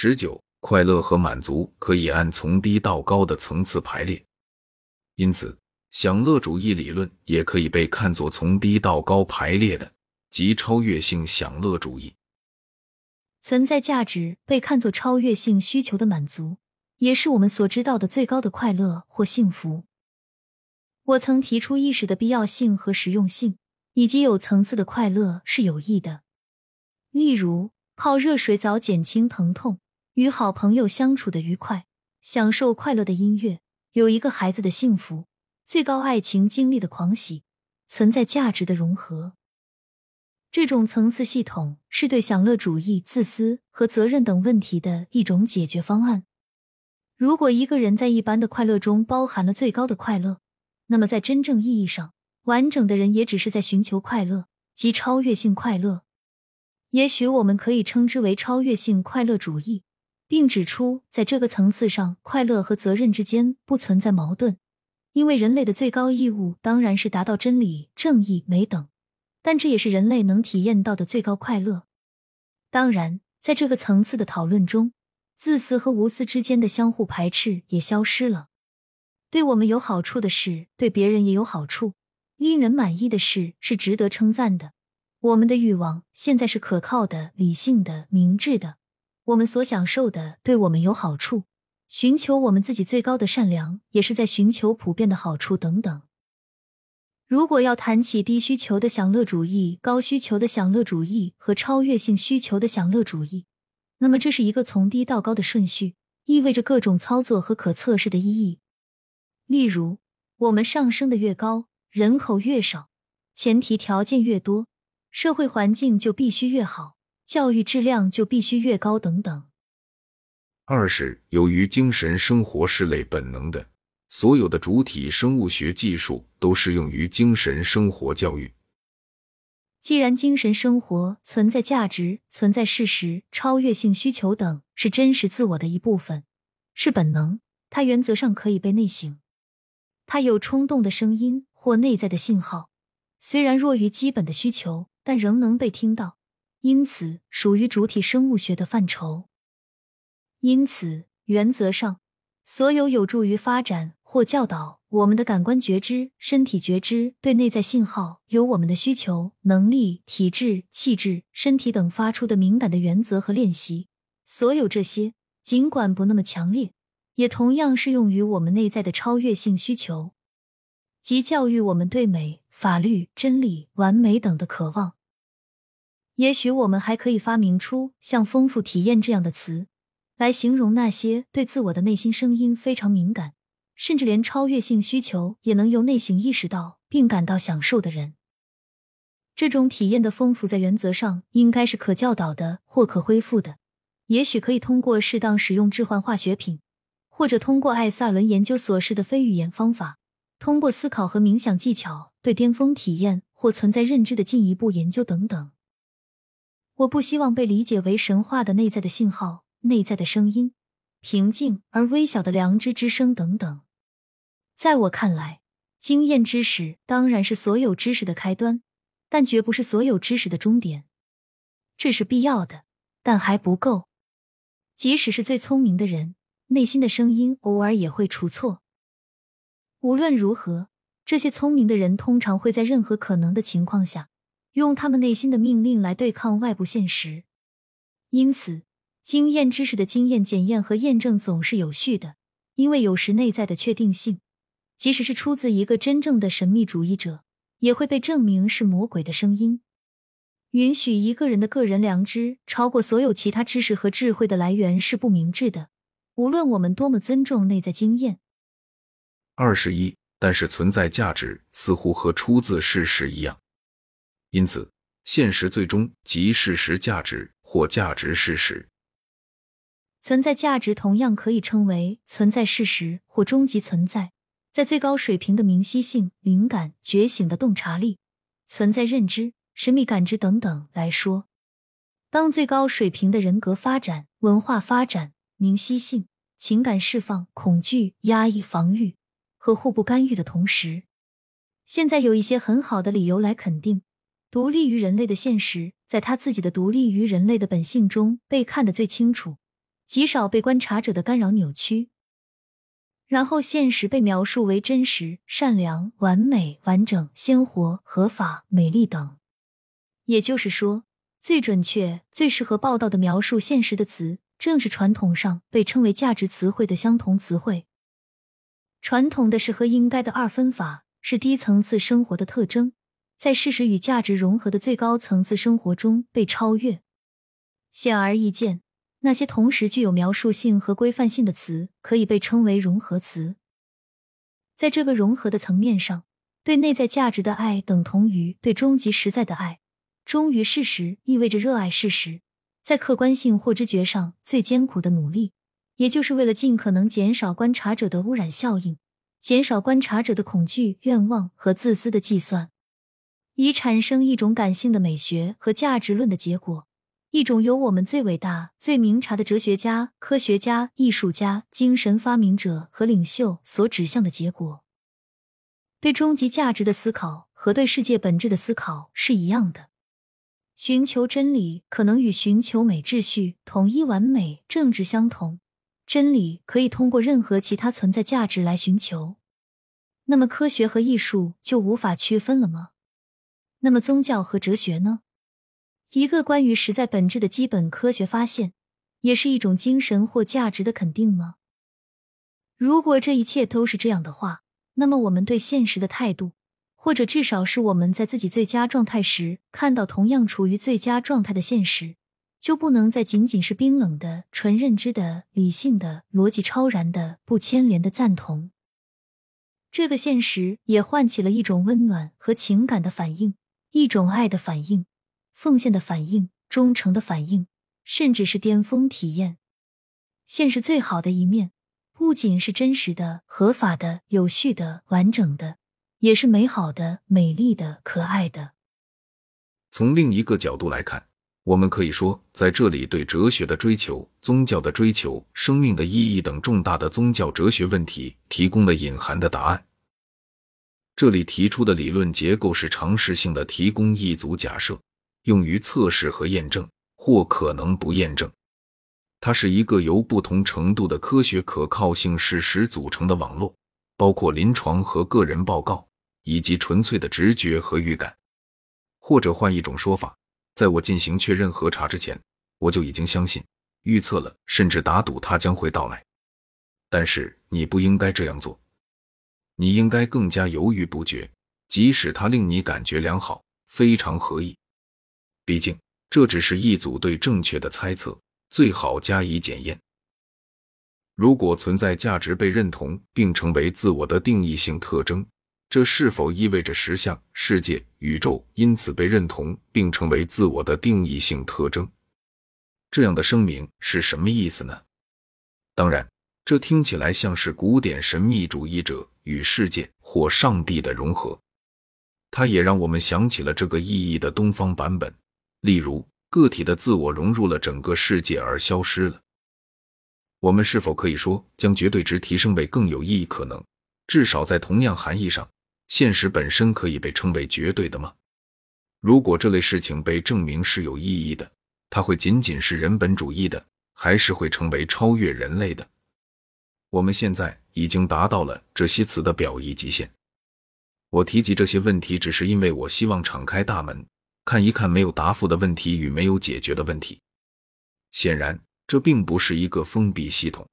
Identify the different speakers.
Speaker 1: 十九，快乐和满足可以按从低到高的层次排列，因此享乐主义理论也可以被看作从低到高排列的，即超越性享乐主义。
Speaker 2: 存在价值被看作超越性需求的满足，也是我们所知道的最高的快乐或幸福。我曾提出意识的必要性和实用性，以及有层次的快乐是有益的，例如。泡热水澡减轻疼痛，与好朋友相处的愉快，享受快乐的音乐，有一个孩子的幸福，最高爱情经历的狂喜，存在价值的融合。这种层次系统是对享乐主义、自私和责任等问题的一种解决方案。如果一个人在一般的快乐中包含了最高的快乐，那么在真正意义上，完整的人也只是在寻求快乐，即超越性快乐。也许我们可以称之为超越性快乐主义，并指出，在这个层次上，快乐和责任之间不存在矛盾，因为人类的最高义务当然是达到真理、正义、美等，但这也是人类能体验到的最高快乐。当然，在这个层次的讨论中，自私和无私之间的相互排斥也消失了。对我们有好处的事，对别人也有好处；令人满意的事，是值得称赞的。我们的欲望现在是可靠的、理性的、明智的。我们所享受的对我们有好处，寻求我们自己最高的善良，也是在寻求普遍的好处等等。如果要谈起低需求的享乐主义、高需求的享乐主义和超越性需求的享乐主义，那么这是一个从低到高的顺序，意味着各种操作和可测试的意义。例如，我们上升的越高，人口越少，前提条件越多。社会环境就必须越好，教育质量就必须越高，等等。
Speaker 1: 二是由于精神生活是类本能的，所有的主体生物学技术都适用于精神生活教育。
Speaker 2: 既然精神生活存在价值、存在事实、超越性需求等是真实自我的一部分，是本能，它原则上可以被内省。它有冲动的声音或内在的信号，虽然弱于基本的需求。但仍能被听到，因此属于主体生物学的范畴。因此，原则上，所有有助于发展或教导我们的感官觉知、身体觉知、对内在信号由我们的需求、能力、体质、气质、身体等发出的敏感的原则和练习，所有这些，尽管不那么强烈，也同样适用于我们内在的超越性需求，即教育我们对美、法律、真理、完美等的渴望。也许我们还可以发明出像“丰富体验”这样的词，来形容那些对自我的内心声音非常敏感，甚至连超越性需求也能由内省意识到并感到享受的人。这种体验的丰富，在原则上应该是可教导的或可恢复的。也许可以通过适当使用置换化学品，或者通过艾萨伦研究所示的非语言方法，通过思考和冥想技巧对巅峰体验或存在认知的进一步研究等等。我不希望被理解为神话的内在的信号、内在的声音、平静而微小的良知之声等等。在我看来，经验知识当然是所有知识的开端，但绝不是所有知识的终点。这是必要的，但还不够。即使是最聪明的人，内心的声音偶尔也会出错。无论如何，这些聪明的人通常会在任何可能的情况下。用他们内心的命令来对抗外部现实，因此，经验知识的经验检验和验证总是有序的，因为有时内在的确定性，即使是出自一个真正的神秘主义者，也会被证明是魔鬼的声音。允许一个人的个人良知超过所有其他知识和智慧的来源是不明智的，无论我们多么尊重内在经验。
Speaker 1: 二十一，但是存在价值似乎和出自事实一样。因此，现实最终即事实价值或价值事实。
Speaker 2: 存在价值同样可以称为存在事实或终极存在。在最高水平的明晰性、灵感、觉醒的洞察力、存在认知、神秘感知等等来说，当最高水平的人格发展、文化发展、明晰性、情感释放、恐惧、压抑、防御和互不干预的同时，现在有一些很好的理由来肯定。独立于人类的现实，在他自己的独立于人类的本性中被看得最清楚，极少被观察者的干扰扭曲。然后，现实被描述为真实、善良、完美、完整、鲜活、合法、美丽等。也就是说，最准确、最适合报道的描述现实的词，正是传统上被称为价值词汇的相同词汇。传统的是和应该的二分法，是低层次生活的特征，在事实与价值融合的最高层次生活中被超越。显而易见。那些同时具有描述性和规范性的词，可以被称为融合词。在这个融合的层面上，对内在价值的爱等同于对终极实在的爱。忠于事实意味着热爱事实，在客观性或知觉上最艰苦的努力，也就是为了尽可能减少观察者的污染效应，减少观察者的恐惧、愿望和自私的计算，以产生一种感性的美学和价值论的结果。一种由我们最伟大、最明察的哲学家、科学家、艺术家、精神发明者和领袖所指向的结果。对终极价值的思考和对世界本质的思考是一样的。寻求真理可能与寻求美秩序、统一完美政治相同。真理可以通过任何其他存在价值来寻求。那么科学和艺术就无法区分了吗？那么宗教和哲学呢？一个关于实在本质的基本科学发现，也是一种精神或价值的肯定吗？如果这一切都是这样的话，那么我们对现实的态度，或者至少是我们在自己最佳状态时看到同样处于最佳状态的现实，就不能再仅仅是冰冷的、纯认知的、理性的、逻辑超然的、不牵连的赞同。这个现实也唤起了一种温暖和情感的反应，一种爱的反应。奉献的反应、忠诚的反应，甚至是巅峰体验。现实最好的一面，不仅是真实的、合法的、有序的、完整的，也是美好的、美丽的、可爱的。
Speaker 1: 从另一个角度来看，我们可以说，在这里对哲学的追求、宗教的追求、生命的意义等重大的宗教哲学问题提供了隐含的答案。这里提出的理论结构是常识性的，提供一组假设。用于测试和验证，或可能不验证。它是一个由不同程度的科学可靠性事实组成的网络，包括临床和个人报告，以及纯粹的直觉和预感。或者换一种说法，在我进行确认核查之前，我就已经相信、预测了，甚至打赌它将会到来。但是你不应该这样做，你应该更加犹豫不决，即使它令你感觉良好，非常合意。毕竟，这只是一组对正确的猜测，最好加以检验。如果存在价值被认同并成为自我的定义性特征，这是否意味着实相、世界、宇宙因此被认同并成为自我的定义性特征？这样的声明是什么意思呢？当然，这听起来像是古典神秘主义者与世界或上帝的融合。它也让我们想起了这个意义的东方版本。例如，个体的自我融入了整个世界而消失了。我们是否可以说，将绝对值提升为更有意义？可能，至少在同样含义上，现实本身可以被称为绝对的吗？如果这类事情被证明是有意义的，它会仅仅是人本主义的，还是会成为超越人类的？我们现在已经达到了这些词的表意极限。我提及这些问题，只是因为我希望敞开大门。看一看没有答复的问题与没有解决的问题。显然，这并不是一个封闭系统。